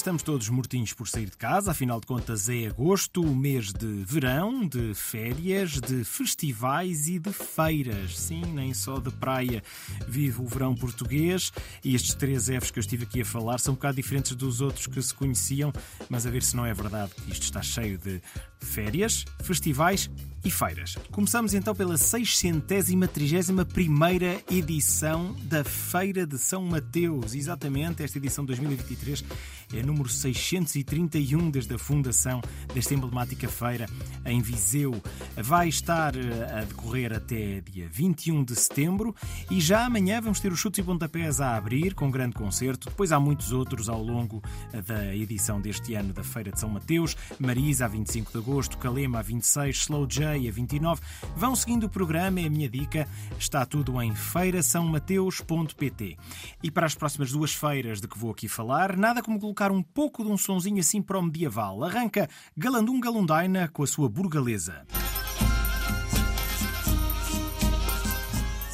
estamos todos mortinhos por sair de casa, afinal de contas é agosto, o mês de verão, de férias, de festivais e de feiras. Sim, nem só de praia vive o verão português e estes três Fs que eu estive aqui a falar são um bocado diferentes dos outros que se conheciam, mas a ver se não é verdade que isto está cheio de férias, festivais e feiras. Começamos então pela 631 primeira edição da Feira de São Mateus. Exatamente, esta edição de 2023 é número 631 desde a fundação desta emblemática feira em Viseu. Vai estar eh, a decorrer até dia 21 de setembro e já amanhã vamos ter os chutes e pontapés a abrir com um grande concerto. Depois há muitos outros ao longo eh, da edição deste ano da Feira de São Mateus. Marisa a 25 de agosto, Calema a 26, Slow J a 29. Vão seguindo o programa, é a minha dica. Está tudo em feirasaomateus.pt. E para as próximas duas feiras de que vou aqui falar, nada como colocar um pouco de um sonzinho assim para o medieval. Arranca Galandum Galundaina com a sua burgalesa.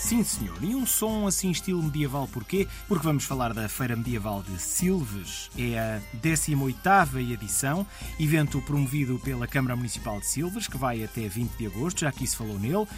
Sim, senhor. E um som assim estilo medieval porquê? Porque vamos falar da Feira Medieval de Silves. É a 18ª edição, evento promovido pela Câmara Municipal de Silves, que vai até 20 de agosto, já aqui se falou nele. Uh,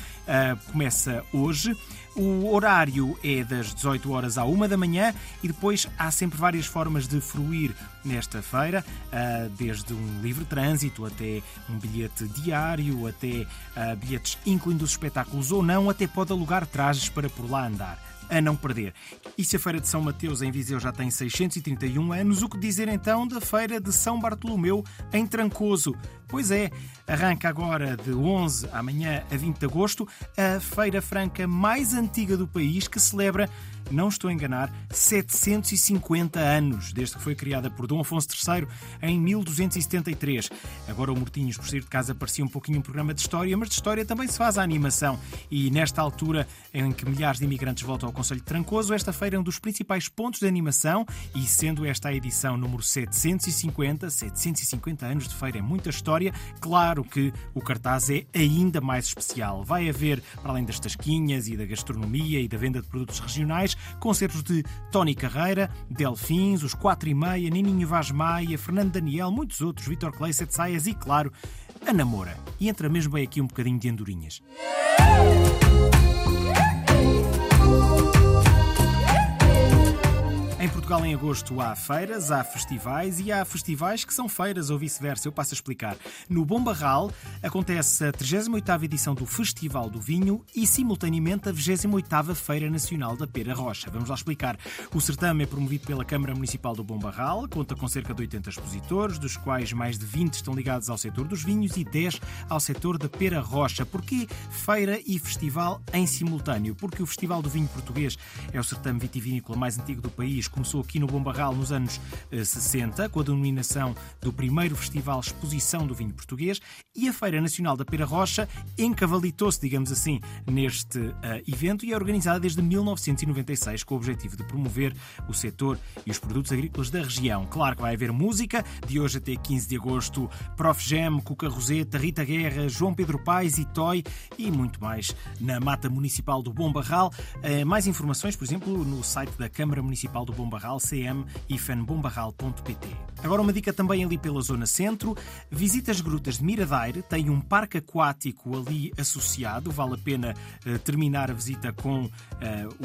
começa hoje. O horário é das 18 horas à 1 da manhã e depois há sempre várias formas de fruir nesta feira, ah, desde um livre trânsito até um bilhete diário, até ah, bilhetes incluindo os espetáculos ou não, até pode alugar trajes para por lá andar a não perder. E se a Feira de São Mateus em Viseu já tem 631 anos, o que dizer então da Feira de São Bartolomeu em Trancoso? Pois é, arranca agora de 11 amanhã a 20 de agosto a Feira Franca mais antiga do país que celebra não estou a enganar, 750 anos, desde que foi criada por Dom Afonso III em 1273. Agora o Mortinhos, por sair de casa, parecia um pouquinho um programa de história, mas de história também se faz a animação. E nesta altura em que milhares de imigrantes voltam ao Conselho de Trancoso, esta feira é um dos principais pontos de animação e sendo esta a edição número 750, 750 anos de feira é muita história, claro que o cartaz é ainda mais especial. Vai haver, para além das tasquinhas e da gastronomia e da venda de produtos regionais, concertos de Tony Carreira, Delfins, os 4 e meia, Nininho Vaz Maia, Fernando Daniel, muitos outros, Vitor Clay, Sete Saias e, claro, a Namora. E entra mesmo bem aqui um bocadinho de andorinhas. Portugal, em agosto, há feiras, há festivais e há festivais que são feiras ou vice-versa. Eu passo a explicar. No Bom Barral acontece a 38ª edição do Festival do Vinho e, simultaneamente, a 28ª Feira Nacional da Pera Rocha. Vamos lá explicar. O certame é promovido pela Câmara Municipal do Bom Barral, conta com cerca de 80 expositores, dos quais mais de 20 estão ligados ao setor dos vinhos e 10 ao setor da Pera Rocha. Porquê feira e festival em simultâneo? Porque o Festival do Vinho Português é o certame vitivinícola mais antigo do país, começou aqui no Bom Barral nos anos 60, eh, com a denominação do primeiro Festival Exposição do Vinho Português, e a Feira Nacional da Pera Rocha encavalitou-se, digamos assim, neste uh, evento e é organizada desde 1996 com o objetivo de promover o setor e os produtos agrícolas da região. Claro que vai haver música, de hoje até 15 de agosto, Prof. Gem, Cuca Roseta, Rita Guerra, João Pedro Paes e Toy e muito mais na Mata Municipal do Bom Barral. Uh, mais informações, por exemplo, no site da Câmara Municipal do Bom Barral, cm-bombarral.pt. Agora uma dica também ali pela zona centro. Visita as grutas de Miradaire, tem um parque aquático ali associado, vale a pena uh, terminar a visita com uh,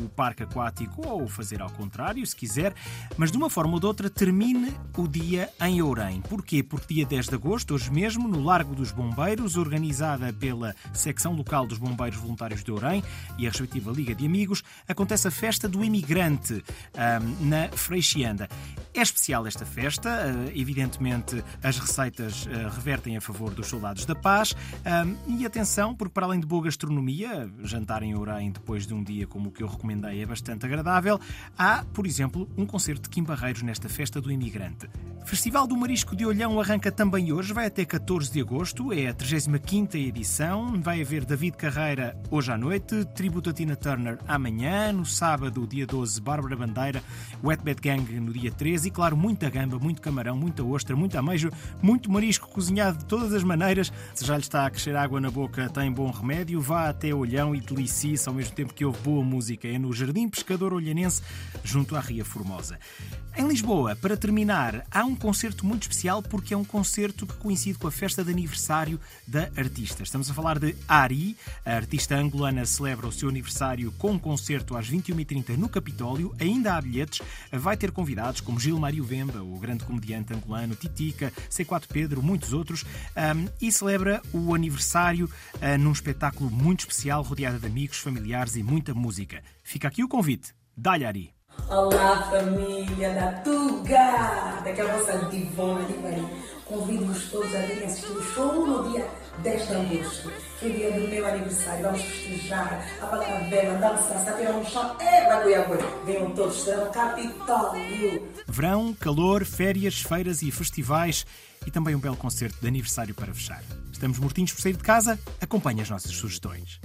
o parque aquático ou fazer ao contrário, se quiser, mas de uma forma ou de outra termine o dia em Ourém. Porquê? Porque dia 10 de agosto, hoje mesmo, no Largo dos Bombeiros, organizada pela secção local dos Bombeiros Voluntários de Ourém e a respectiva Liga de Amigos, acontece a festa do imigrante. Um, na Freixianda. É especial esta festa, eh, evidentemente as receitas eh, revertem a favor dos soldados da paz e atenção, porque para além de boa gastronomia, jantar em Ourém depois de um dia como o que eu recomendei é bastante agradável, há, por exemplo, um concerto de Kim Barreiros nesta festa do imigrante. Festival do Marisco de Olhão arranca também hoje, vai até 14 de agosto, é a 35ª edição. Vai haver David Carreira hoje à noite, tributo a Tina Turner amanhã, no sábado, dia 12, Bárbara Bandeira, Wet Bad Gang no dia 13 e, claro, muita gamba, muito camarão, muita ostra, muito ameijo, muito marisco cozinhado de todas as maneiras. Se já lhe está a crescer água na boca, tem bom remédio, vá até Olhão e delicie-se ao mesmo tempo que houve boa música. É no Jardim Pescador Olhanense, junto à Ria Formosa. Em Lisboa, para terminar, há um concerto muito especial porque é um concerto que coincide com a festa de aniversário da artista. Estamos a falar de Ari. A artista angolana celebra o seu aniversário com um concerto às 21h30 no Capitólio. Ainda há bilhetes. Vai ter convidados como Gil Mário Vemba, o grande comediante angolano, Titica, C4 Pedro, muitos outros. Um, e celebra o aniversário uh, num espetáculo muito especial, rodeado de amigos, familiares e muita música. Fica aqui o convite. Dá-lhe, Ari. Olá, família da Tuga! Daqui a vossa divona de Paris. Convido-vos todos a virem assistir o show no dia 10 de agosto, que é o dia do meu aniversário. Vamos festejar, apagar a vela, dançar, saber um chão. É, bagulho, Venham todos, será no Capitólio. Verão, calor, férias, feiras e festivais e também um belo concerto de aniversário para fechar. Estamos mortinhos por sair de casa? Acompanhe as nossas sugestões.